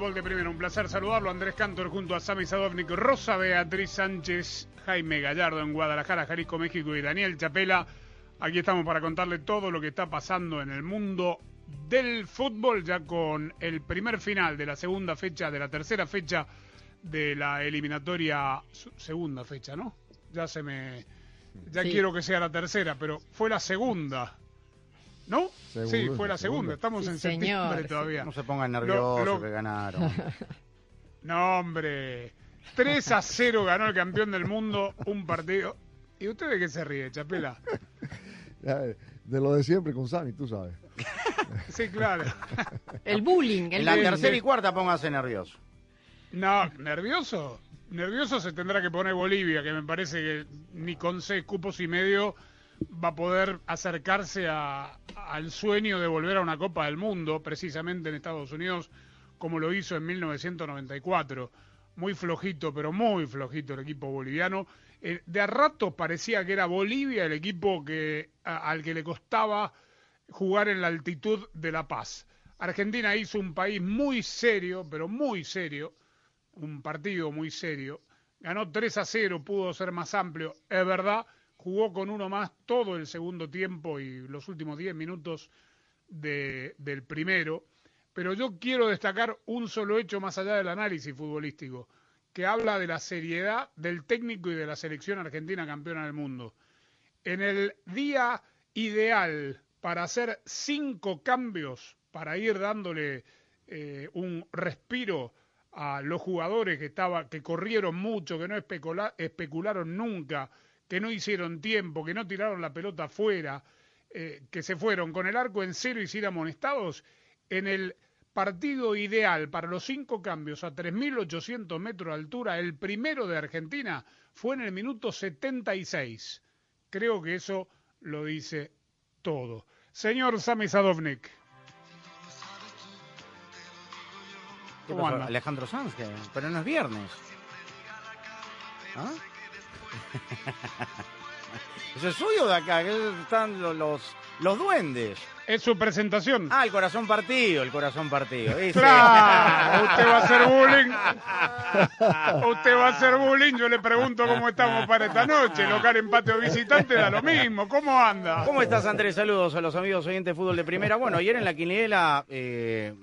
Fútbol de Primera. Un placer saludarlo. Andrés Cantor junto a Sami Sadovnik, Rosa Beatriz Sánchez, Jaime Gallardo en Guadalajara, Jalisco, México y Daniel Chapela. Aquí estamos para contarle todo lo que está pasando en el mundo del fútbol, ya con el primer final de la segunda fecha, de la tercera fecha de la eliminatoria. Segunda fecha, ¿no? Ya se me. Ya Sí. quiero que sea la tercera, pero fue la segunda. ¿No? sí, fue la segunda. segunda. Estamos Sí, en señor, septiembre todavía. No se pongan nerviosos Lo- lo- que ganaron. No, hombre. 3 a 0 ganó el campeón del mundo un partido. ¿Y usted de qué se ríe, Chapela? De lo de siempre con Sammy, tú sabes. Sí, claro. El bullying, el En la bullying. tercera y cuarta póngase nervioso. No, nervioso. Nervioso se tendrá que poner Bolivia, que me parece que ni con seis cupos y medio va a poder acercarse a- al sueño de volver a una Copa del Mundo, precisamente en Estados Unidos, como lo hizo en 1994. Muy flojito, pero muy flojito el equipo boliviano. Eh, de a ratos parecía que era Bolivia el equipo que, al que le costaba jugar en la altitud de La Paz. Argentina hizo un país muy serio, pero muy serio, un partido muy serio. Ganó 3 a 0, pudo ser más amplio, es verdad. Jugó con uno más todo el segundo tiempo y los últimos 10 minutos de- del primero. Pero yo quiero destacar un solo hecho más allá del análisis futbolístico, que habla de la seriedad del técnico y de la selección argentina campeona del mundo. En el día ideal para hacer cinco cambios, para ir dándole eh, un respiro a los jugadores que estaba, que corrieron mucho, que no especula- especularon nunca, que no hicieron tiempo, que no tiraron la pelota afuera, eh, que se fueron con el arco en cero y sin amonestados, en el partido ideal para los cinco cambios a 3.800 metros de altura, el primero de Argentina, fue en el minuto 76. Creo que eso lo dice todo. Señor Sami Sadovnik. Alejandro Sanz, pero no es viernes. ¿Ah? ¿Eso es suyo de acá? que están lo- los, los duendes. Es su presentación. Ah, el corazón partido, el corazón partido. usted va a hacer bullying. Usted va a hacer bullying. Yo le pregunto cómo estamos para esta noche. Local empate o visitante da lo mismo. ¿Cómo anda? ¿Cómo estás, Andrés? Saludos a los amigos oyentes de fútbol de primera. Bueno, ayer en la quiniela eh,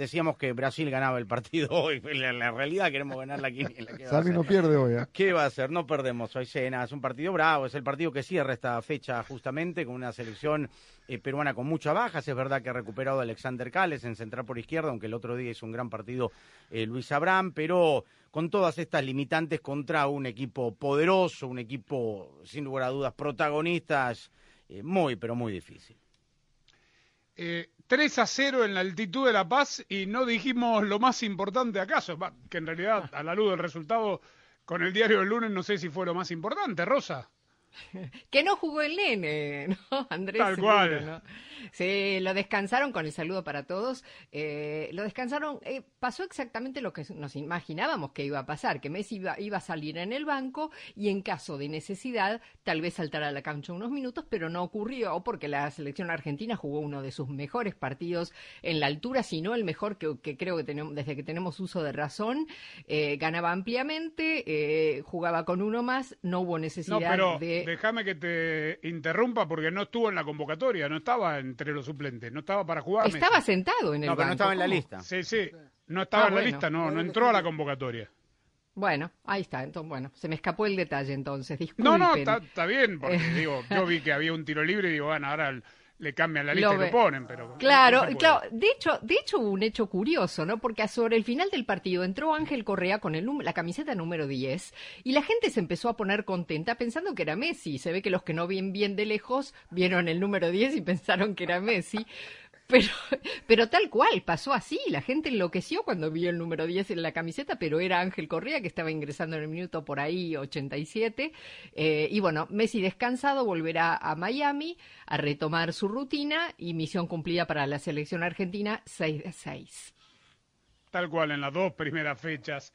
decíamos que Brasil ganaba el partido hoy. La, la realidad queremos ganar la quiniela. ¿Qué va a Sammy ser? no pierde hoy, ¿eh? ¿Qué va a hacer? No perdemos hoy cena. Es un partido bravo. Es el partido que cierra esta fecha justamente con una selección eh, peruana con muchas bajas. Es verdad que ha recuperado a Alexander Cales en central por izquierda, aunque el otro día hizo un gran partido eh, Luis Abraham, pero con todas estas limitantes contra un equipo poderoso, un equipo sin lugar a dudas protagonistas, eh, muy, pero muy difícil. Eh, 3 a 0 en la altitud de La Paz y no dijimos lo más importante acaso. Que en realidad, a la luz del resultado, con el diario del lunes no sé si fue lo más importante, Rosa. Que no jugó el nene, ¿no? Andrés. Tal seguro, cual. ¿no? Sí, lo descansaron con el saludo para todos. eh, lo descansaron. eh, pasó exactamente lo que nos imaginábamos que iba a pasar: que Messi iba, iba a salir en el banco y en caso de necesidad, tal vez saltar a la cancha unos minutos, pero no ocurrió porque la selección argentina jugó uno de sus mejores partidos en la altura, si no el mejor que, que creo que tenemos desde que tenemos uso de razón. eh, ganaba ampliamente, jugaba con uno más, no hubo No, necesidad pero de. Déjame que te interrumpa porque no estuvo en la convocatoria, no estaba entre los suplentes, no estaba para jugar. Estaba Messi. sentado en el No, pero no estaba en la lista. Sí, sí, no estaba Ah, en la lista, no, no entró a la convocatoria. Bueno, ahí está. Entonces, bueno, se me escapó el detalle entonces. Disculpen. No, no, está, está bien, porque digo, yo vi que había un tiro libre y digo, bueno, ahora el- le cambian la lista Lo y lo ponen, pero... Claro, no claro. De hecho, de hecho hubo un hecho curioso, ¿no? Porque sobre el final del partido entró Ángel Correa con el la camiseta número 10 y la gente se empezó a poner contenta pensando que era Messi. Se ve que los que no ven bien de lejos vieron el número 10 y pensaron que era Messi. Pero, pero tal cual, pasó así. La gente enloqueció cuando vio el número 10 en la camiseta, pero era Ángel Correa que estaba ingresando en el minuto por ahí 87. Eh, y bueno, Messi descansado volverá a Miami a retomar su rutina y misión cumplida para la selección argentina 6 de 6. Tal cual, en las dos primeras fechas.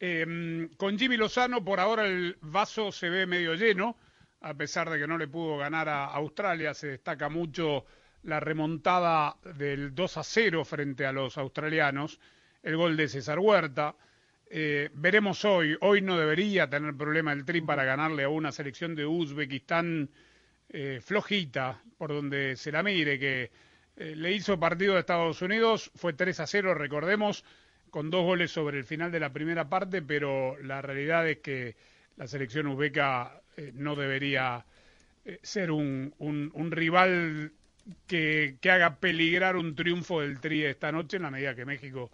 Eh, con Jimmy Lozano, por ahora el vaso se ve medio lleno, a pesar de que no le pudo ganar a Australia. Se destaca mucho la remontada del 2 a 0 frente a los australianos, el gol de César Huerta. Eh, veremos hoy, hoy no debería tener problema el Tri para ganarle a una selección de Uzbekistán eh, flojita, por donde se la mire, que eh, le hizo partido a Estados Unidos, fue 3 a 0, recordemos, con dos goles sobre el final de la primera parte, pero la realidad es que la selección uzbeca eh, no debería ser un- un rival que, que haga peligrar un triunfo del Tri esta noche en la medida que México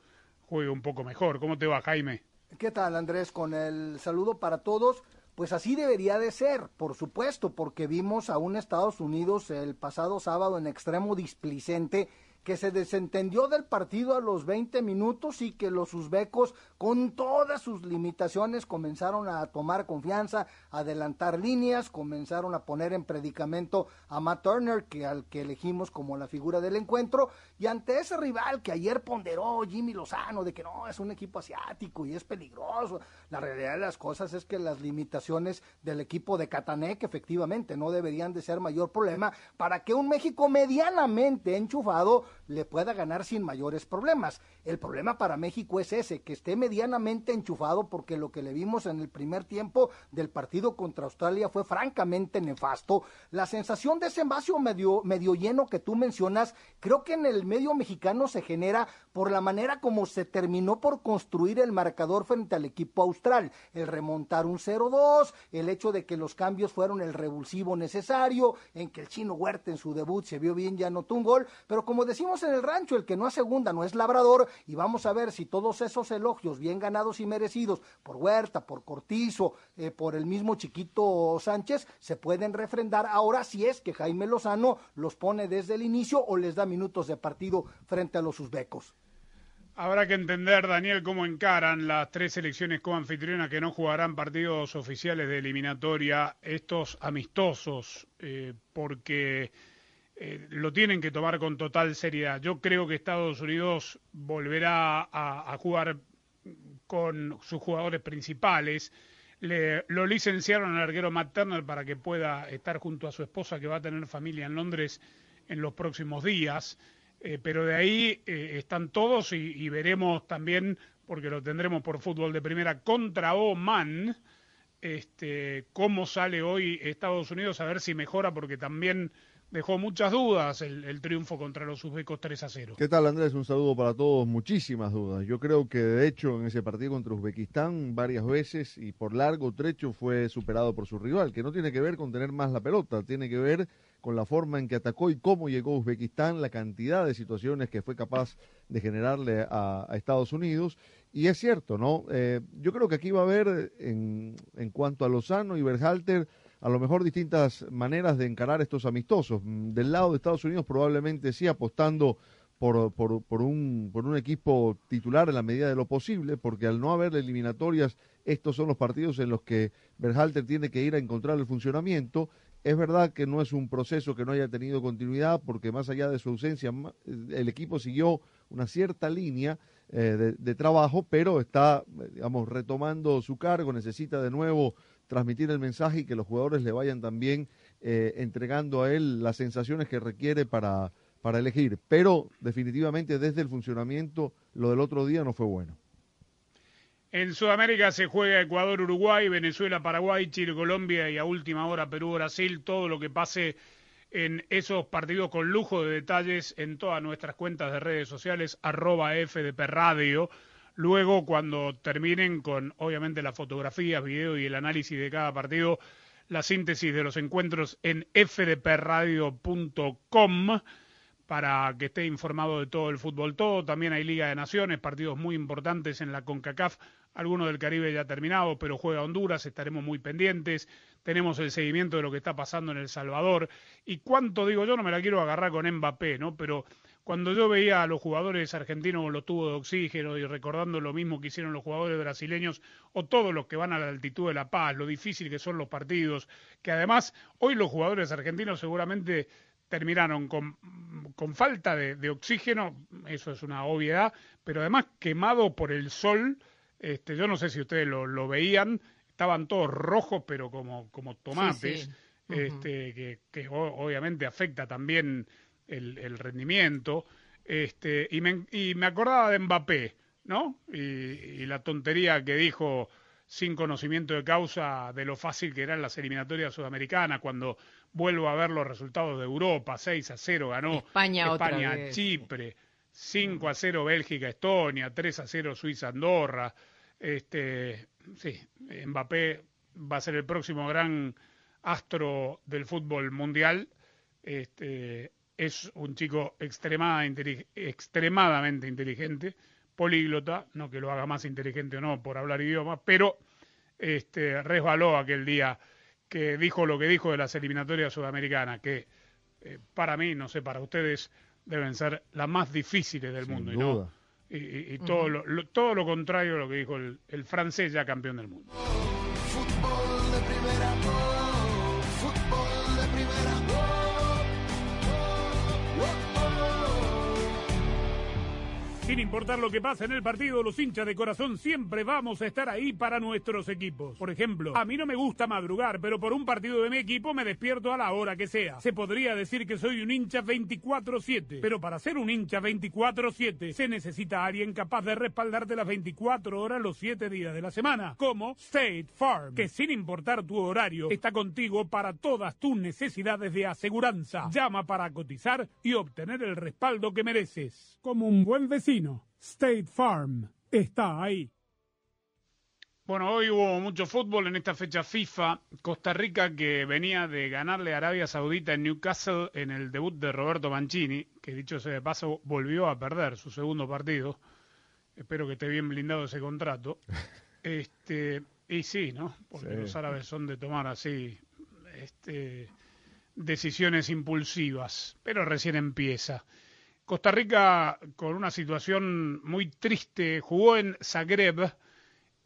juegue un poco mejor. ¿Cómo te va, Jaime? ¿Qué tal, Andrés? Con el saludo para todos. Pues así debería de ser, por supuesto, porque vimos a un Estados Unidos el pasado sábado en extremo displicente que se desentendió del partido a los 20 minutos y que los uzbecos con todas sus limitaciones comenzaron a tomar confianza, adelantar líneas, comenzaron a poner en predicamento a Matt Turner, que al que elegimos como la figura del encuentro, y ante ese rival que ayer ponderó Jimmy Lozano de que no, es un equipo asiático y es peligroso, la realidad de las cosas es que las limitaciones del equipo de Catanec efectivamente no deberían de ser mayor problema para que un México medianamente enchufado le pueda ganar sin mayores problemas. El problema para México es ese, que esté medianamente enchufado porque lo que le vimos en el primer tiempo del partido contra Australia fue francamente nefasto. La sensación de ese envase medio, medio lleno que tú mencionas, creo que en el medio mexicano se genera por la manera como se terminó por construir el marcador frente al equipo austral, el remontar un 0-2, el hecho de que los cambios fueron el revulsivo necesario, en que el chino Huerta en su debut se vio bien, ya anotó un gol, pero como en el rancho, el que no segunda no es labrador, y vamos a ver si todos esos elogios bien ganados y merecidos por Huerta, por Cortizo, eh, por el mismo chiquito Sánchez, se pueden refrendar ahora si es que Jaime Lozano los pone desde el inicio o les da minutos de partido frente a los uzbecos. Habrá que entender, Daniel, cómo encaran las tres selecciones coanfitrionas que no jugarán partidos oficiales de eliminatoria, estos amistosos, eh, porque eh, lo tienen que tomar con total seriedad. Yo creo que Estados Unidos volverá a, jugar con sus jugadores principales. Le, lo licenciaron al arquero Matt Turner para que pueda estar junto a su esposa que va a tener familia en Londres en los próximos días. Eh, pero de ahí eh, están todos y, y, veremos también, porque lo tendremos por fútbol de primera, contra Oman, este, cómo sale hoy Estados Unidos, a ver si mejora, porque también dejó muchas dudas el, el triunfo contra los uzbecos 3 a 0. ¿Qué tal Andrés? Un saludo para todos, muchísimas dudas. Yo creo que de hecho en ese partido contra Uzbekistán varias veces y por largo trecho fue superado por su rival, que no tiene que ver con tener más la pelota, tiene que ver con la forma en que atacó y cómo llegó Uzbekistán, la cantidad de situaciones que fue capaz de generarle a, Estados Unidos. Y es cierto, ¿no? Eh, yo creo que aquí va a haber, en, en cuanto a Lozano y Berhalter, a lo mejor distintas maneras de encarar estos amistosos. Del lado de Estados Unidos probablemente sí apostando por, por, un, por un equipo titular en la medida de lo posible, porque al no haber eliminatorias, estos son los partidos en los que Berhalter tiene que ir a encontrar el funcionamiento. Es verdad que no es un proceso que no haya tenido continuidad, porque más allá de su ausencia, el equipo siguió una cierta línea eh, de, de, trabajo, pero está, digamos, retomando su cargo, necesita de nuevo transmitir el mensaje y que los jugadores le vayan también eh, entregando a él las sensaciones que requiere para, para elegir. Pero definitivamente desde el funcionamiento lo del otro día no fue bueno. En Sudamérica se juega Ecuador, Uruguay, Venezuela, Paraguay, Chile, Colombia y a última hora Perú, Brasil. Todo lo que pase en esos partidos con lujo de detalles en todas nuestras cuentas de redes sociales, arroba FDP Radio. Luego cuando terminen con, obviamente, las fotografías, video y el análisis de cada partido, la síntesis de los encuentros en fdpradio.com para que esté informado de todo el fútbol todo. También hay Liga de Naciones, partidos muy importantes en la CONCACAF, algunos del Caribe ya terminados, pero juega Honduras, estaremos muy pendientes. Tenemos el seguimiento de lo que está pasando en El Salvador. Y cuánto digo yo, no me la quiero agarrar con Mbappé, ¿no? Pero cuando yo veía a los jugadores argentinos con los tubos de oxígeno y recordando lo mismo que hicieron los jugadores brasileños o todos los que van a la altitud de La Paz, lo difícil que son los partidos, que además hoy los jugadores argentinos seguramente terminaron con, con falta de, de, oxígeno, eso es una obviedad, pero además quemado por el sol, este, yo no sé si ustedes lo, lo veían, estaban todos rojos, pero como, como tomates, Sí, sí. este, que, que obviamente afecta también el, el rendimiento, este, y, me, y me acordaba de Mbappé, ¿no? Y, y la tontería que dijo sin conocimiento de causa de lo fácil que eran las eliminatorias sudamericanas, cuando vuelvo a ver los resultados de Europa, 6 a 0 ganó España otra España vez. Chipre, 5 a 0 Bélgica Estonia, 3 a 0 Suiza Andorra, este, sí, Mbappé va a ser el próximo gran astro del fútbol mundial. Este, es un chico extremada- intelig- extremadamente inteligente, políglota, no que lo haga más inteligente o no por hablar idiomas, pero este, resbaló aquel día que dijo lo que dijo de las eliminatorias sudamericanas, que eh, para mí, no sé, para ustedes deben ser las más difíciles del Sin mundo. Y, duda. no, y, y- y todo, lo, lo- todo lo contrario a lo que dijo el, el francés ya campeón del mundo. Fútbol de primera, Sin importar lo que pase en el partido, los hinchas de corazón siempre vamos a estar ahí para nuestros equipos. Por ejemplo, a mí no me gusta madrugar, pero por un partido de mi equipo me despierto a la hora que sea. Se podría decir que soy un hincha 24-7, pero para ser un hincha 24-7 se necesita alguien capaz de respaldarte las 24 horas los 7 días de la semana, como State Farm, que sin importar tu horario está contigo para todas tus necesidades de aseguranza. Llama para cotizar y obtener el respaldo que mereces. Como un buen vecino, State Farm está ahí. Bueno, hoy hubo mucho fútbol en esta fecha FIFA. Costa Rica que venía de ganarle a Arabia Saudita en Newcastle en el debut de Roberto Mancini, que dicho sea de paso volvió a perder su segundo partido. Espero que esté bien blindado ese contrato. Este, y sí, ¿no? Porque Sí. los árabes son de tomar así este, decisiones impulsivas, pero recién empieza. Costa Rica con una situación muy triste, jugó en Zagreb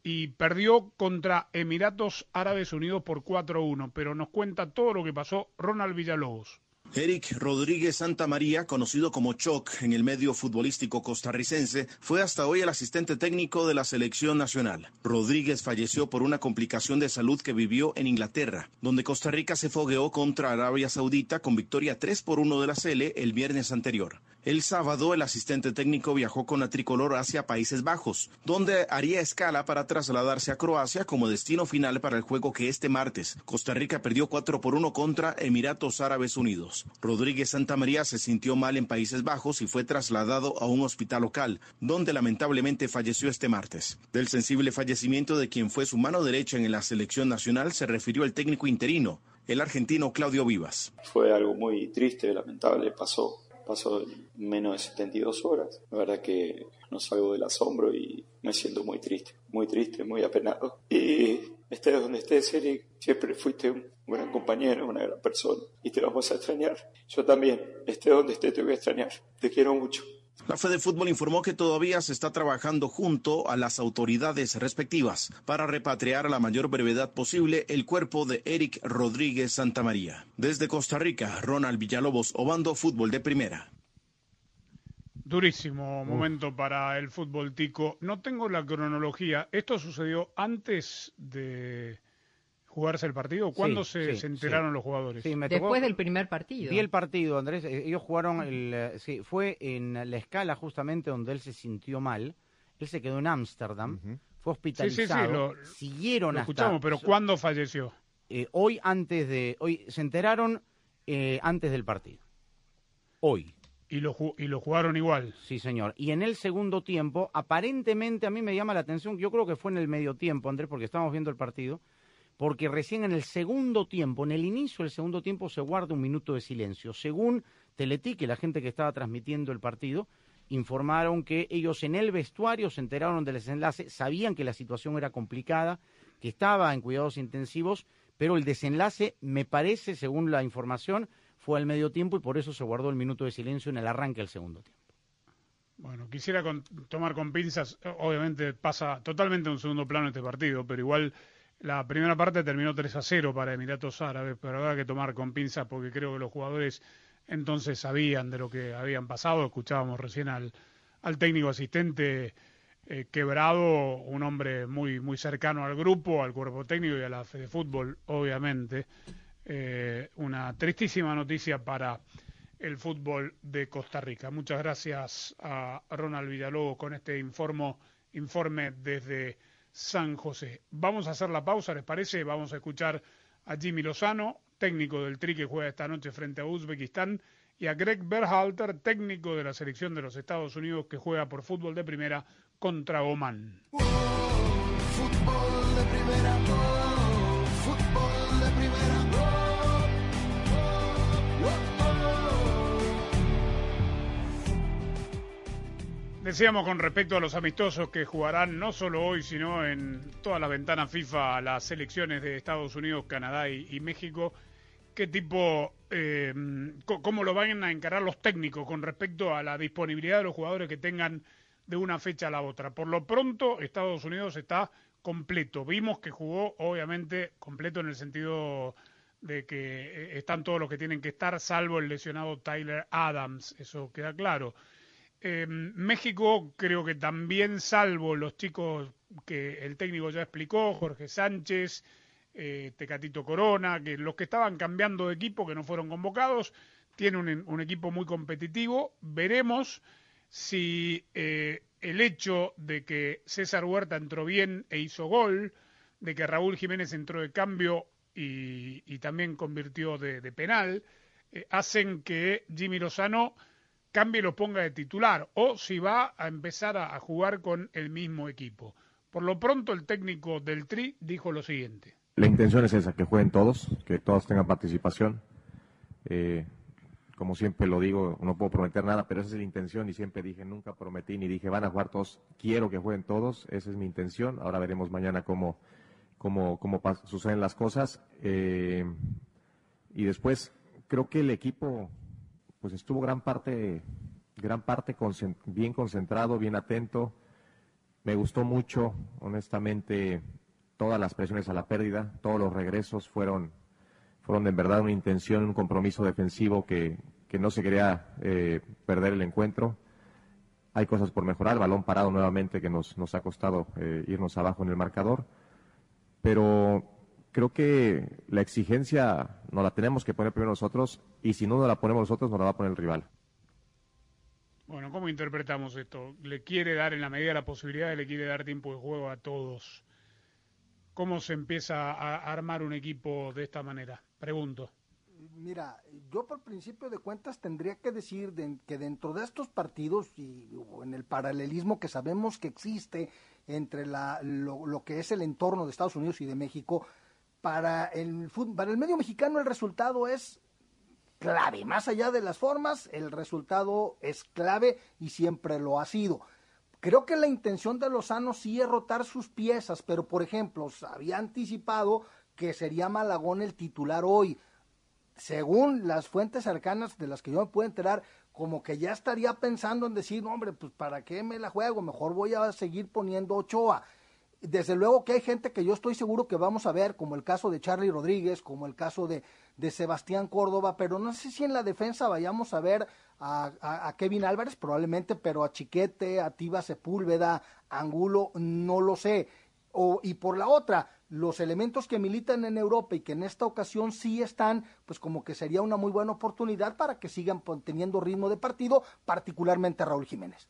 y perdió contra Emiratos Árabes Unidos por 4-1, pero nos cuenta todo lo que pasó Ronald Villalobos. Eric Rodríguez Santamaría, conocido como Choc en el medio futbolístico costarricense, fue hasta hoy el asistente técnico de la selección nacional. Rodríguez falleció por una complicación de salud que vivió en Inglaterra, donde Costa Rica se fogueó contra Arabia Saudita con victoria 3 por 1 de la Sele el viernes anterior. El sábado, el asistente técnico viajó con la tricolor hacia Países Bajos, donde haría escala para trasladarse a Croacia como destino final para el juego que este martes Costa Rica perdió 4 por 1 contra Emiratos Árabes Unidos. Rodríguez Santamaría se sintió mal en Países Bajos y fue trasladado a un hospital local, donde lamentablemente falleció este martes. Del sensible fallecimiento de quien fue su mano derecha en la selección nacional se refirió el técnico interino, el argentino Claudio Vivas. Fue algo muy triste, lamentable, pasó, pasó en menos de 72 horas. La verdad que no salgo del asombro y me siento muy triste, muy triste, muy apenado. Y estés donde estés, Eric, siempre fuiste un gran compañero, una gran persona y te vamos a extrañar. Yo también, estés donde estés, te voy a extrañar. Te quiero mucho. La Fede Fútbol informó que todavía se está trabajando junto a las autoridades respectivas para repatriar a la mayor brevedad posible el cuerpo de Eric Rodríguez Santamaría. Desde Costa Rica, Ronald Villalobos, Obando Fútbol de Primera. Durísimo momento para el fútbol tico. No tengo la cronología. ¿Esto sucedió antes de jugarse el partido? ¿Cuándo Sí, se, sí, se enteraron sí. los jugadores? Sí, me Después tocó- del primer partido. Vi el partido, Andrés. eh, Ellos jugaron, el, eh, sí, fue en la escala justamente donde él se sintió mal. Él se quedó en Ámsterdam, fue Sí, sí, sí, hospitalizado. lo, siguieron lo hasta escuchamos, pero ¿cuándo falleció? eh, hoy antes de hoy se enteraron eh, antes del partido. Hoy. Y lo, y lo jugaron igual. Sí, señor. Y en el segundo tiempo, aparentemente a mí me llama la atención, yo creo que fue en el medio tiempo, Andrés, porque estábamos viendo el partido, porque recién en el segundo tiempo, en el inicio del segundo tiempo, se guarda un minuto de silencio. Según Teletique, la gente que estaba transmitiendo el partido, informaron que ellos en el vestuario se enteraron del desenlace, sabían que la situación era complicada, que estaba en cuidados intensivos, pero el desenlace, me parece, según la información, fue al medio tiempo y por eso se guardó el minuto de silencio en el arranque del segundo tiempo. Bueno, quisiera tomar con pinzas, obviamente pasa totalmente en un segundo plano este partido, pero igual la primera parte terminó 3 a 0 para Emiratos Árabes, pero habrá que tomar con pinzas porque creo que los jugadores entonces sabían de lo que habían pasado. Escuchábamos recién al, al técnico asistente eh, quebrado, un hombre muy, muy cercano al grupo, al cuerpo técnico y a la fe de fútbol, obviamente. Eh, una tristísima noticia para el fútbol de Costa Rica. Muchas gracias a Ronald Villalobos con este informe desde San José. Vamos a hacer la pausa, ¿les parece? Vamos a escuchar a Jimmy Lozano, técnico del Tri que juega esta noche frente a Uzbekistán, y a Greg Berhalter, técnico de la selección de los Estados Unidos que juega por fútbol de primera contra Oman. fútbol de primera, fútbol de primera. Decíamos con respecto a los amistosos que jugarán no solo hoy, sino en todas las ventanas FIFA las selecciones de Estados Unidos, Canadá y, México, qué tipo, eh, cómo lo van a encarar los técnicos con respecto a la disponibilidad de los jugadores que tengan de una fecha a la otra. Por lo pronto, Estados Unidos está completo. Vimos que jugó, obviamente, completo en el sentido de que eh, están todos los que tienen que estar, salvo el lesionado Tyler Adams, eso queda claro. Eh, México creo que también, salvo los chicos que el técnico ya explicó, Jorge Sánchez, eh, Tecatito Corona, que los que estaban cambiando de equipo, que no fueron convocados, tiene un, equipo muy competitivo. Veremos si eh, el hecho de que César Huerta entró bien e hizo gol, de que Raúl Jiménez entró de cambio y, también convirtió de, de penal, eh, hacen que Jimmy Lozano cambie y lo ponga de titular o si va a empezar a, jugar con el mismo equipo. Por lo pronto el técnico del Tri dijo lo siguiente. La intención es esa, que jueguen todos, que todos tengan participación. Eh, como siempre lo digo, no puedo prometer nada, pero esa es la intención y siempre dije, nunca prometí ni dije van a jugar todos, quiero que jueguen todos, esa es mi intención. Ahora veremos mañana cómo, cómo, cómo suceden las cosas. Eh, y después, creo que el equipo pues estuvo gran parte, gran parte bien concentrado, bien atento. Me gustó mucho, honestamente, todas las presiones a la pérdida, todos los regresos fueron, fueron de verdad una intención, un compromiso defensivo que, que no se quería eh, perder el encuentro. Hay cosas por mejorar, balón parado nuevamente que nos, nos ha costado eh, irnos abajo en el marcador, pero creo que la exigencia nos la tenemos que poner primero nosotros y si no nos la ponemos nosotros nos la va a poner el rival. Bueno, ¿cómo interpretamos esto? Le quiere dar en la medida de la posibilidad, le quiere dar tiempo de juego a todos. ¿Cómo se empieza a armar un equipo de esta manera? Pregunto. Mira, yo por principio de cuentas tendría que decir que dentro de estos partidos y en el paralelismo que sabemos que existe entre la, lo que es el entorno de Estados Unidos y de México, para el, para el medio mexicano el resultado es clave. Más allá de las formas, el resultado es clave y siempre lo ha sido. Creo que la intención de Lozano sí es rotar sus piezas, pero por ejemplo, había anticipado que sería Malagón el titular hoy. Según las fuentes cercanas de las que yo me puedo enterar, como que ya estaría pensando en decir, hombre, pues para qué me la juego, mejor voy a seguir poniendo Ochoa desde luego que hay gente que yo estoy seguro que vamos a ver, como el caso de Charlie Rodríguez, como el caso de, de Sebastián Córdoba, pero no sé si en la defensa vayamos a ver a, a, Kevin Álvarez, probablemente, pero a Chiquete, a Tiba Sepúlveda, Angulo, no lo sé. O, y por la otra, los elementos que militan en Europa y que en esta ocasión sí están, pues como que sería una muy buena oportunidad para que sigan teniendo ritmo de partido, particularmente Raúl Jiménez.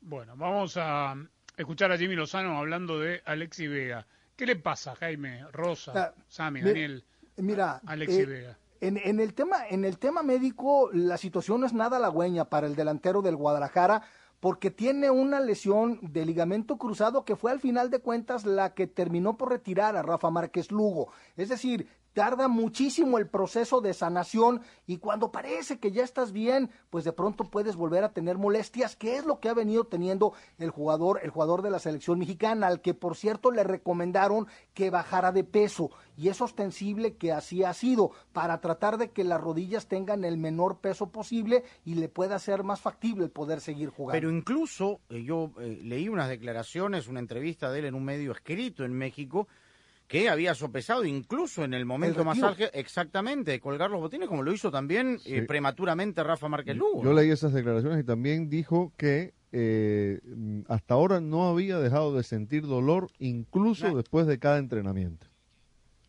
Bueno, vamos a escuchar a Jimmy Lozano hablando de Alexi Vega. ¿Qué le pasa, Jaime, Rosa, Sami, Daniel? Mira, Alexi eh, Vega. En, en, el tema, en el tema médico, la situación no es nada halagüeña para el delantero del Guadalajara, porque tiene una lesión de ligamento cruzado que fue al final de cuentas la que terminó por retirar a Rafa Márquez Lugo. Es decir, tarda muchísimo el proceso de sanación y cuando parece que ya estás bien, pues de pronto puedes volver a tener molestias, que es lo que ha venido teniendo el jugador, el jugador de la selección mexicana, al que por cierto le recomendaron que bajara de peso y es ostensible que así ha sido para tratar de que las rodillas tengan el menor peso posible y le pueda ser más factible el poder seguir jugando. Pero incluso eh, yo eh, leí unas declaraciones, una entrevista de él en un medio escrito en México que había sopesado incluso en el momento más álgido, exactamente, de colgar los botines, como lo hizo también eh, prematuramente Rafa Márquez Lugo. Yo leí esas declaraciones y también dijo que eh, hasta ahora no había dejado de sentir dolor, incluso después de cada entrenamiento.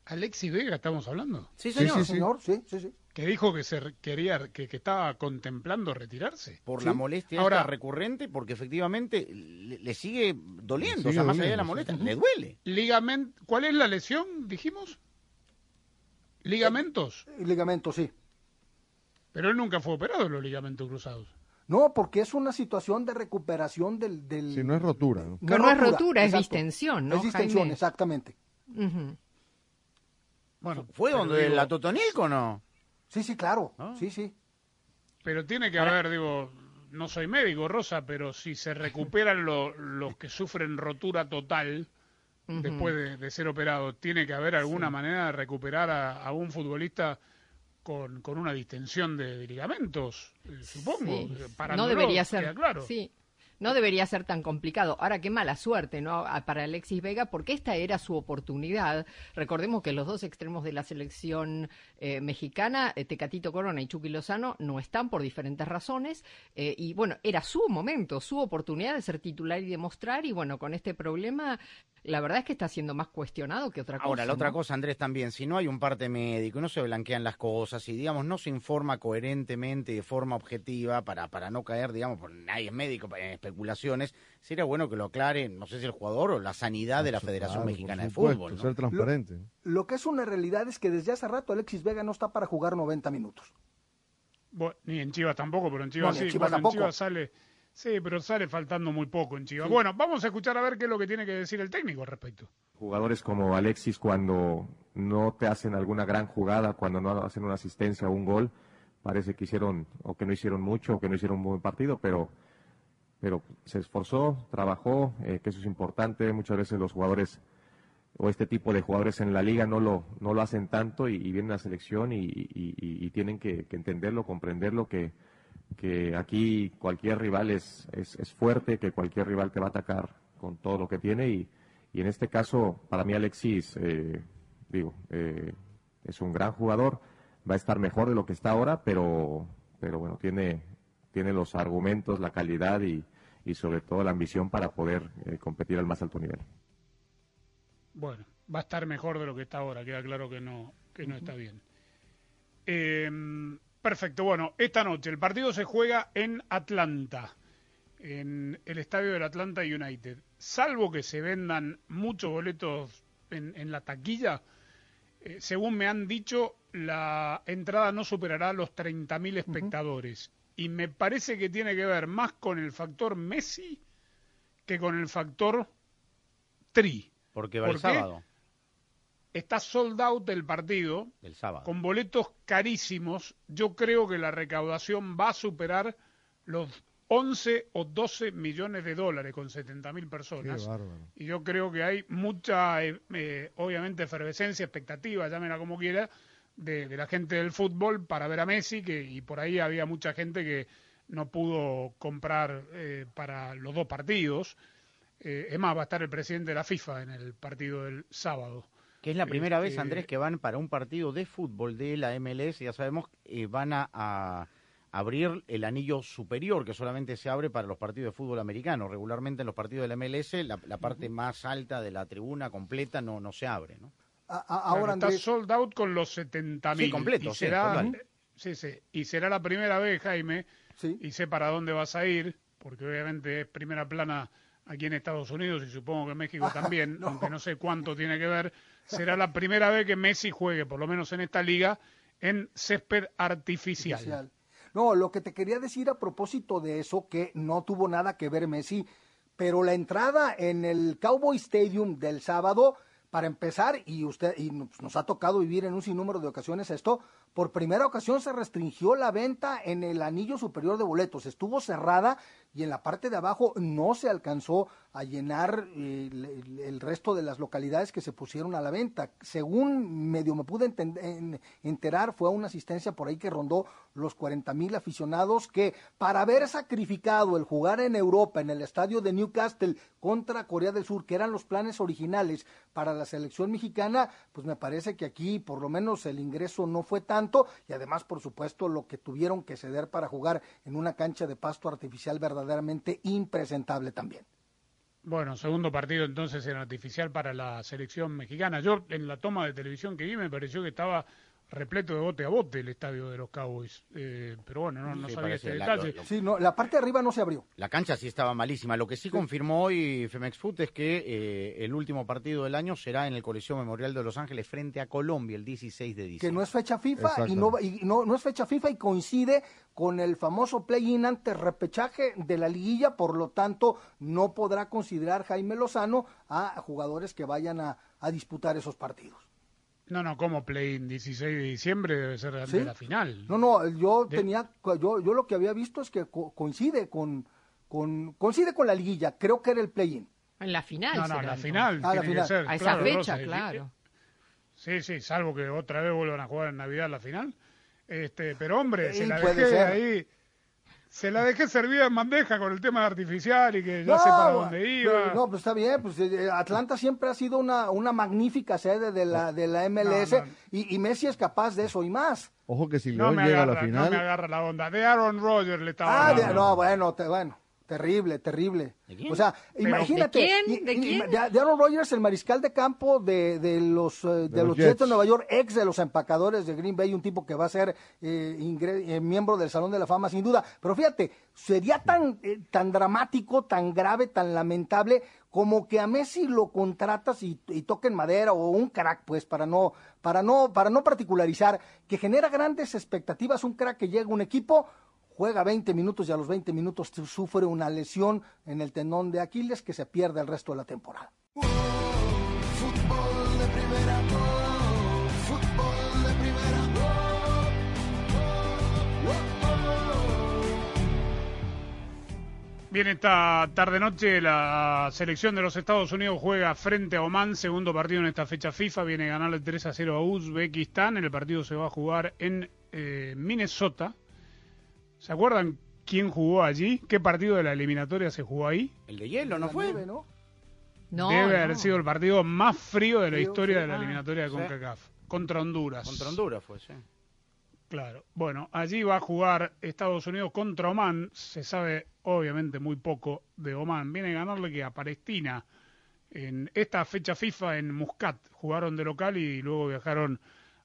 Alexis Vega, estamos hablando. Sí, señor, sí, señor, sí, sí, sí. Que dijo que se quería, que, que estaba contemplando retirarse. Por la molestia Ahora, recurrente, porque efectivamente le, sigue doliendo, o sea, más allá de la molestia, le duele. Ligament, ¿Cuál es la lesión, dijimos? ¿Ligamentos? Eh, ligamentos, sí. Pero él nunca fue operado los ligamentos cruzados. No, porque es una situación de recuperación del... del... Sí, no es rotura. No, no, es rotura, es distensión, ¿no? Es distensión, exactamente. Bueno, ¿fue donde la Totonilco o no? Sí, sí, claro. Sí, sí. Pero tiene que haber, digo, no soy médico, Rosa, pero si se recuperan los que sufren rotura total después de, ser operado, tiene que haber alguna manera de recuperar a, un futbolista con, con, una distensión de, ligamentos, eh, supongo. Para no debería ser. Claro. Sí no debería ser tan complicado. Ahora, qué mala suerte, ¿no? Para Alexis Vega, porque esta era su oportunidad. Recordemos que los dos extremos de la selección eh, mexicana, eh, Tecatito Corona y Chucky Lozano, no están por diferentes razones. Eh, y bueno, era su momento, su oportunidad de ser titular y demostrar. Y bueno, con este problema, la verdad es que está siendo más cuestionado que otra cosa. Ahora, la otra cosa, Andrés, también, si no hay un parte médico, no se blanquean las cosas, y digamos, no se informa coherentemente, de forma objetiva, para, para no caer, digamos, por nadie es médico, en especulaciones, sería bueno que lo aclare, no sé si el jugador o la sanidad de la Federación Mexicana de Fútbol. Ser transparente. Lo, que es una realidad es que desde hace rato Alexis Vega no está para jugar 90 minutos. ni en Chivas tampoco, pero en Chivas sí. En Chivas, en Chivas sale Sí, pero sale faltando muy poco en Chivas. Bueno, vamos a escuchar a ver qué es lo que tiene que decir el técnico al respecto. Jugadores como Alexis cuando no te hacen alguna gran jugada, cuando no hacen una asistencia o un gol, parece que hicieron o que no hicieron mucho o que no hicieron un buen partido, pero pero se esforzó, trabajó, eh, que eso es importante. Muchas veces los jugadores o este tipo de jugadores en la liga no lo, no lo hacen tanto y, vienen a la selección y, y, tienen que, que, entenderlo, comprenderlo, que, que aquí cualquier rival es, es, fuerte, que cualquier rival te va a atacar con todo lo que tiene y, y en este caso para mí Alexis, eh, digo, eh, es un gran jugador, va a estar mejor de lo que está ahora, pero, pero bueno, tiene, tiene los argumentos, la calidad y, y sobre todo la ambición para poder eh, competir al más alto nivel. Bueno, va a estar mejor de lo que está ahora, queda claro que no, que no está bien. Eh, Perfecto, bueno, esta noche el partido se juega en Atlanta, en el estadio del Atlanta United. Salvo que se vendan muchos boletos en, la taquilla, eh, según me han dicho, la entrada no superará los 30.000 espectadores. Y me parece que tiene que ver más con el factor Messi que con el factor Tri. Porque va el sábado está sold out el partido, el sábado. con boletos carísimos. Yo creo que la recaudación va a superar los 11 o 12 millones de dólares con 70 mil personas. y yo creo que hay mucha, eh, eh, obviamente, efervescencia, expectativa, llámela como quiera, de, la gente del fútbol para ver a Messi, que, y por ahí había mucha gente que no pudo comprar eh, para los dos partidos. es más, va a estar el presidente de la FIFA en el partido del sábado. Que es la primera vez, este, Andrés, que van para un partido de fútbol de la MLS, ya sabemos, eh, van a, abrir el anillo superior, que solamente se abre para los partidos de fútbol americano. Regularmente en los partidos de la MLS, la, parte más alta de la tribuna completa no, no se abre, ¿no? ahora está sold out con los 70.000. Sí, completo, y será, sí, sí, y será la primera vez, Jaime, y sé para dónde vas a ir, porque obviamente es primera plana aquí en Estados Unidos y supongo que en México también, aunque no sé cuánto tiene que ver, será la primera vez que Messi juegue, por lo menos en esta liga, en césped artificial. No, lo que te quería decir a propósito de eso, que no tuvo nada que ver Messi, pero la entrada en el Cowboy Stadium del sábado, para empezar, y usted y nos, nos ha tocado vivir en un sinnúmero de ocasiones esto, por primera ocasión se restringió la venta en el anillo superior de boletos, estuvo cerrada y en la parte de abajo no se alcanzó a llenar eh, el, resto de las localidades que se pusieron a la venta. Según medio me pude enterar, fue una asistencia por ahí que rondó los 40 mil aficionados que para haber sacrificado el jugar en Europa, en el estadio de Newcastle contra Corea del Sur, que eran los planes originales para la selección mexicana, pues me parece que aquí por lo menos el ingreso no fue y además por supuesto lo que tuvieron que ceder para jugar en una cancha de pasto artificial verdaderamente impresentable también. Bueno, segundo partido entonces en artificial para la selección mexicana. Yo en la toma de televisión que vi me pareció que estaba repleto de bote a bote el estadio de los Cowboys. Eh, pero bueno, no, no Sí, sabía este la- detalle. lo- lo- Sí, no, la parte de arriba no se abrió. La cancha sí estaba malísima. Lo que sí confirmó hoy Femex Foot es que eh, el último partido del año será en el Coliseo Memorial de Los Ángeles frente a Colombia el 16 de diciembre. que no es fecha FIFA y no, y no, no es fecha FIFA y coincide con el famoso play-in ante repechaje de la liguilla, por lo tanto no podrá considerar Jaime Lozano a jugadores que vayan a, a disputar esos partidos. No, no, como play-in 16 de diciembre debe ser de ¿Sí? la final. No, no, yo De- tenía, yo, yo lo que había visto es que co- coincide con, con, coincide con la liguilla, creo que era el play-in. En la final. No, no, la final. Ah, la final. que ser. A esa claro, fecha, Rosa, claro. Sí, sí, salvo que otra vez vuelvan a jugar en Navidad la final. Este, pero hombre, se Sí, la puede dejé ser. ahí. Se la dejé servida en bandeja con el tema de artificial y que ya No, sé para dónde iba. pero- No, pues está bien, pues eh, Atlanta siempre ha sido una, una magnífica sede de la, de la MLS No, no. Y, y Messi es capaz de eso y más. Ojo que si no León me llega agarra, a la no me final, agarra la onda. De Aaron Rodgers le estaba Ah, de- no, bueno, te- bueno, terrible, terrible. O sea, Pero- imagínate. ¿De quién? ¿De quién? de- de Aaron Rodgers, el mariscal de campo de, de los, eh, de los los Jets. Jets. de Nueva York, ex de los empacadores de Green Bay, un tipo que va a ser eh, ingre- eh, miembro del Salón de la Fama, sin duda. Pero fíjate, sería tan, eh, tan dramático, tan grave, tan lamentable como que a Messi lo contratas y, y toquen madera o un crack, pues, para no, para no, para no particularizar, que genera grandes expectativas, un crack que llega a un equipo, juega 20 minutos y a los 20 minutos su- sufre una lesión en el tendón de Aquiles que se pierde el resto de la temporada. Bien, esta tarde-noche la selección de los Estados Unidos juega frente a Oman, segundo partido en esta fecha FIFA, viene a ganarle 3 a 0 a Uzbekistán, el partido se va a jugar en eh, Minnesota. ¿Se acuerdan quién jugó allí? ¿Qué partido de la eliminatoria se jugó ahí? El de hielo, ¿no fue? nieve, ¿no? No, Debe no. haber sido el partido más frío de la Frío, historia de la eliminatoria de sí. CONCACAF, contra Honduras. Contra Honduras fue, sí. Claro. Bueno, allí va a jugar Estados Unidos contra Oman. Se sabe obviamente muy poco de Oman. Viene a ganarle que a Palestina en esta fecha FIFA en Muscat. Jugaron de local y luego viajaron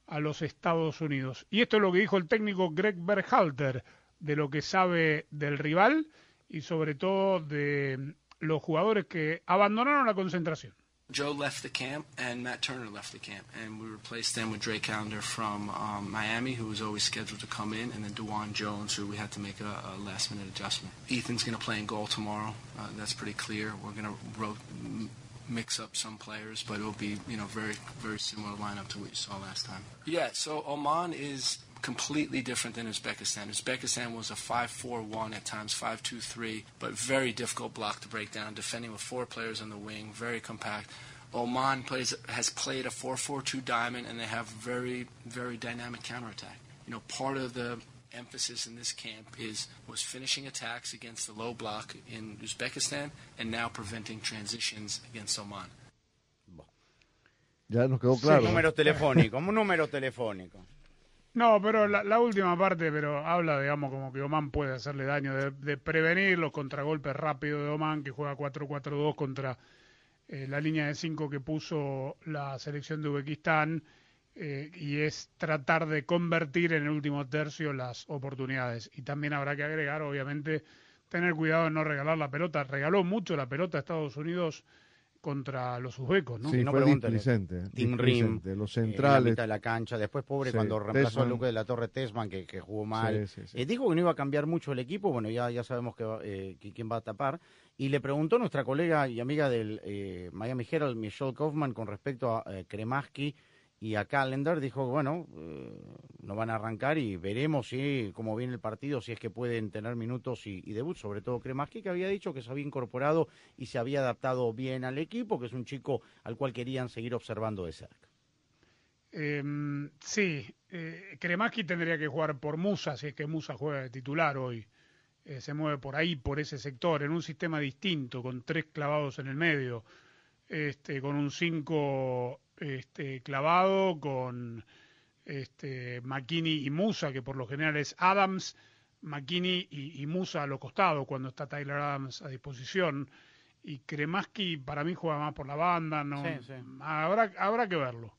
a los Estados Unidos. Y esto es lo que dijo el técnico Greg Berhalter de lo que sabe del rival y sobre todo de los jugadores que abandonaron la concentración. Joe left the camp and Matt Turner left the camp, and we replaced them with Dre Calendar from um, Miami, who was always scheduled to come in, and then Dewan Jones, who we had to make a, last-minute adjustment. Ethan's going to play in goal tomorrow. Uh, that's pretty clear. We're going to mix up some players, but it'll be you know very very similar lineup to what you saw last time. Yeah. So Oman is completely different than Uzbekistan. Uzbekistan was a 5-4-1 at times 5-2-3, but very difficult block to break down, defending with four players on the wing, very compact. Oman plays has played a 4-4-2 diamond, and they have very very dynamic counterattack. You know, part of the emphasis in this camp is was finishing attacks against the low block in Uzbekistan, and now preventing transitions against Oman. ya nos quedó claro. Número telefónico, un número telefónico. No, pero la, la última parte, pero habla, digamos, como que Oman puede hacerle daño, de, de prevenir los contragolpes rápidos de Oman, que juega 4-4-2 contra eh, la línea de 5 que puso la selección de Uzbekistán, eh, y es tratar de convertir en el último tercio las oportunidades. Y también habrá que agregar, obviamente, tener cuidado de no regalar la pelota. Regaló mucho la pelota a Estados Unidos contra los uzbecos, ¿no? Sí, no fue displicente. Tim Rim, displicente. Los eh, en la centrales. mitad de la cancha. Después, pobre, Sí, cuando reemplazó a. Luque de la Torre Tesman, que, que jugó mal. Sí, sí, sí. Eh, dijo que no iba a cambiar mucho el equipo. Bueno, ya, ya sabemos que, va- eh, que quién va a tapar. Y le preguntó nuestra colega y amiga del eh, Miami Herald, Michelle Kaufman, con respecto a eh, Kremaski y a Calendar. Dijo, bueno, eh, no van a arrancar y veremos si cómo viene el partido, si es que pueden tener minutos y, debut. Sobre todo Kremaski, que había dicho que se había incorporado y se había adaptado bien al equipo, que es un chico al cual querían seguir observando de cerca. Eh, sí, eh, tendría que jugar por Musa, si es que Musa juega de titular hoy. Eh, se mueve por ahí, por ese sector, en un sistema distinto, con tres clavados en el medio, este, con un 5 este, clavado, con este, McKinney y Musa, que por lo general es Adams, McKinney y, y Musa a los costados, cuando está Tyler Adams a disposición. Y Kremaski para mí juega más por la banda, no Sí, sí. Habrá, habrá que verlo.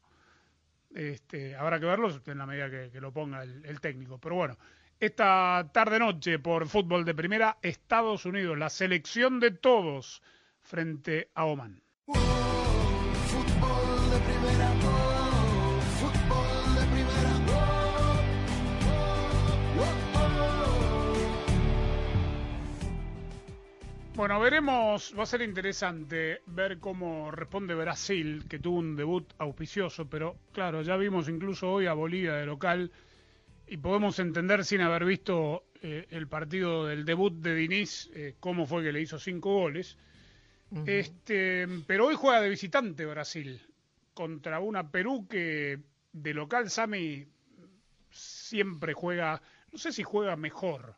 Este, habrá que verlo en la medida que, que lo ponga el, el técnico. Pero bueno, esta tarde-noche por fútbol de primera, Estados Unidos, la selección de todos frente a Oman. Bueno, veremos, va a ser interesante ver cómo responde Brasil, que tuvo un debut auspicioso, pero claro, ya vimos incluso hoy a Bolivia de local y podemos entender sin haber visto eh, el partido del debut de Diniz, eh, cómo fue que le hizo cinco goles. Este, pero hoy juega de visitante Brasil contra una Perú que de local Sami siempre juega, no sé si juega mejor,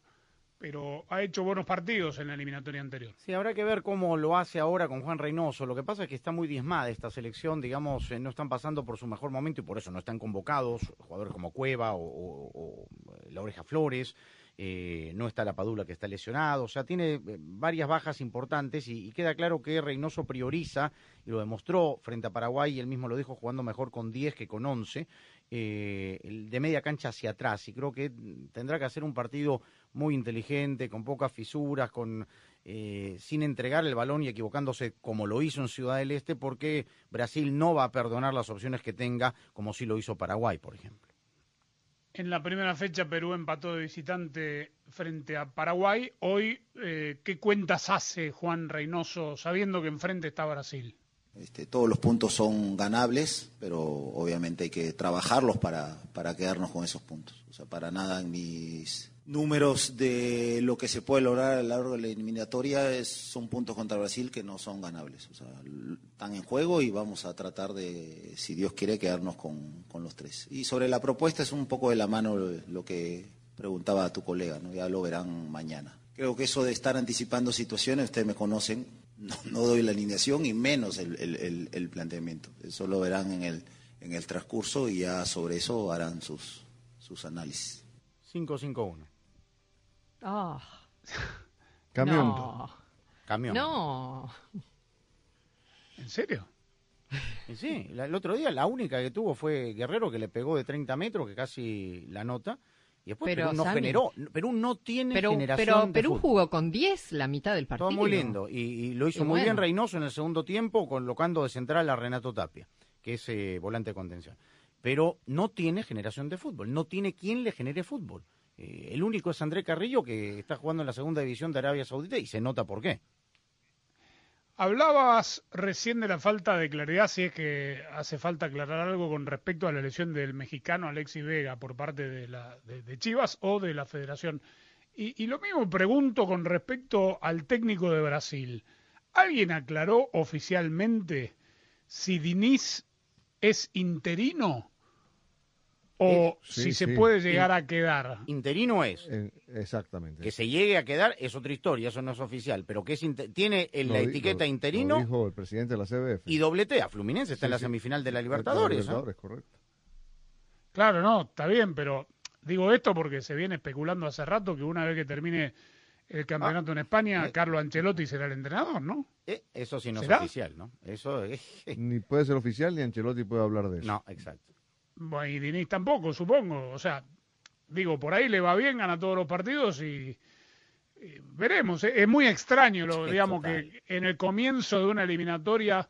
pero ha hecho buenos partidos en la eliminatoria anterior. Sí, habrá que ver cómo lo hace ahora con Juan Reynoso. Lo que pasa es que está muy diezmada esta selección, digamos, eh, no están pasando por su mejor momento y por eso no están convocados jugadores como Cueva o, eh, La Oreja Flores. eh, no está la Padula que está lesionado, o sea, tiene eh, varias bajas importantes y, y queda claro que Reynoso prioriza, y lo demostró frente a Paraguay, y él mismo lo dijo jugando mejor con 10 que con 11, eh, de media cancha hacia atrás, y creo que mm, tendrá que hacer un partido muy inteligente, con pocas fisuras, eh, sin entregar el balón y equivocándose como lo hizo en Ciudad del Este, porque Brasil no va a perdonar las opciones que tenga, como sí lo hizo Paraguay, por ejemplo. En la primera fecha Perú empató de visitante frente a Paraguay. Hoy, eh, ¿qué cuentas hace Juan Reynoso sabiendo que enfrente está Brasil? Este, todos los puntos son ganables, pero obviamente hay que trabajarlos para, para quedarnos con esos puntos. O sea, para nada en mis números de lo que se puede lograr a lo largo de la eliminatoria es- son puntos contra Brasil que no son ganables. O sea, están en juego y vamos a tratar de, si Dios quiere, quedarnos con, con los tres. Y sobre la propuesta es un poco de la mano lo que preguntaba tu colega, ¿no? ya lo verán mañana. Creo que eso de estar anticipando situaciones, ustedes me conocen, no, no doy la alineación y menos el, el- el- el planteamiento. Eso lo verán en el, en el transcurso y ya sobre eso harán sus, sus análisis. 5-5-1. Ah, Camión. no. Camión. No. ¿En serio? Y sí, la- el otro día la única que tuvo fue Guerrero que le pegó de 30 metros, que casi la nota. Y después Pero, Perú no generó. Perú no tiene Pero, generación pero de Perú fútbol. jugó con 10 la mitad del partido. Todo muy lindo. Y, y lo hizo Y muy bien. Reynoso en el segundo tiempo, colocando de central a Renato Tapia, que es eh, volante de contención. Pero no tiene generación de fútbol, no tiene quien le genere fútbol. Eh, el único es André Carrillo, que está jugando en la segunda división de Arabia Saudita, y se nota por qué. Hablabas recién de la falta de claridad, si es que hace falta aclarar algo con respecto a la lesión del mexicano Alexis Vega por parte de, la, de, Chivas o de la federación. Y, y lo mismo pregunto con respecto al técnico de Brasil. ¿Alguien aclaró oficialmente si Diniz es interino o Eh, si sí, se sí. puede llegar a quedar? Interino es. Eh, exactamente. Que se llegue a quedar es otra historia, eso no es oficial, pero que es inter- tiene en Lo la etiqueta lo- interino Lo dijo el presidente de la CBF. y dobletea. Fluminense está Sí, en la sí. semifinal de la De Libertadores. ¿eh? Libertadores, correcto. Claro, no, está bien, pero digo esto porque se viene especulando hace rato que una vez que termine el campeonato en España, eh. Carlo Ancelotti será el entrenador, ¿no? Eh, eso sí no ¿Será? es oficial, ¿no? Eso es... Ni puede ser oficial ni Ancelotti puede hablar de eso. No, exacto. Bueno, y Diniz tampoco, supongo. O sea, digo, por ahí le va bien, gana todos los partidos y, y veremos. Es muy extraño, lo, digamos, total. que en el comienzo de una eliminatoria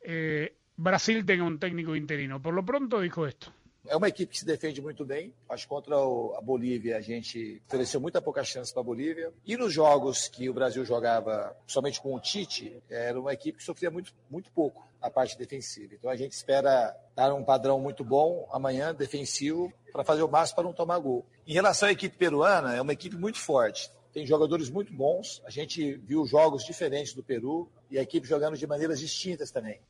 eh, Brasil tenga un técnico interino. Por lo pronto dijo esto. É uma equipe que se defende muito bem. Acho que contra a Bolívia a gente ofereceu muita pouca chance para a Bolívia. E nos jogos que o Brasil jogava somente com o Tite, era uma equipe que sofria muito, muito pouco a parte defensiva. Então a gente espera dar um padrão muito bom amanhã, defensivo, para fazer o máximo para não tomar gol. Em relação à equipe peruana, é uma equipe muito forte. Tem jogadores muito bons. A gente viu jogos diferentes do Peru e a equipe jogando de maneiras distintas também.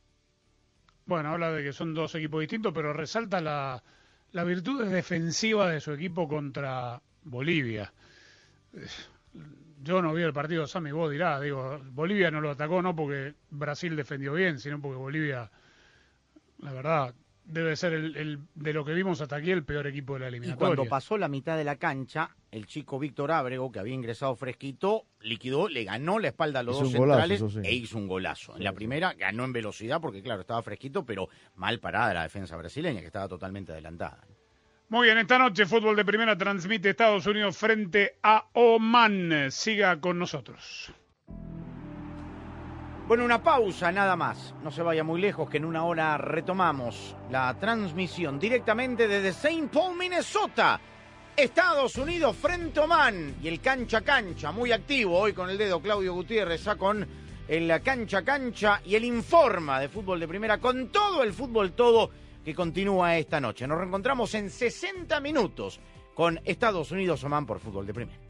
Bueno, habla de que son dos equipos distintos, pero resalta la, la virtud defensiva de su equipo contra Bolivia. Yo no vi el partido, Sammy, vos dirás, digo, Bolivia no lo atacó no porque Brasil defendió bien, sino porque Bolivia, la verdad, debe ser el, el- de lo que vimos hasta aquí el peor equipo de la Y eliminatoria. cuando pasó la mitad de la cancha, el chico Víctor Ábrego, que había ingresado fresquito, liquidó, le ganó la espalda a los Hizo dos golazo, centrales sí. e hizo un golazo. En la primera ganó en velocidad porque, claro, estaba fresquito, pero mal parada la defensa brasileña, que estaba totalmente adelantada. Muy bien, esta noche Fútbol de Primera transmite Estados Unidos frente a Oman. Siga con nosotros. Bueno, una pausa nada más. No se vaya muy lejos, que en una hora retomamos la transmisión directamente desde St. Paul, Minnesota. Estados Unidos frente a Oman y el cancha cancha, muy activo hoy con el dedo Claudio Gutiérrez, ya con el cancha cancha y el informa de fútbol de primera, con todo el fútbol todo que continúa esta noche. Nos reencontramos en 60 minutos con Estados Unidos Oman por fútbol de primera.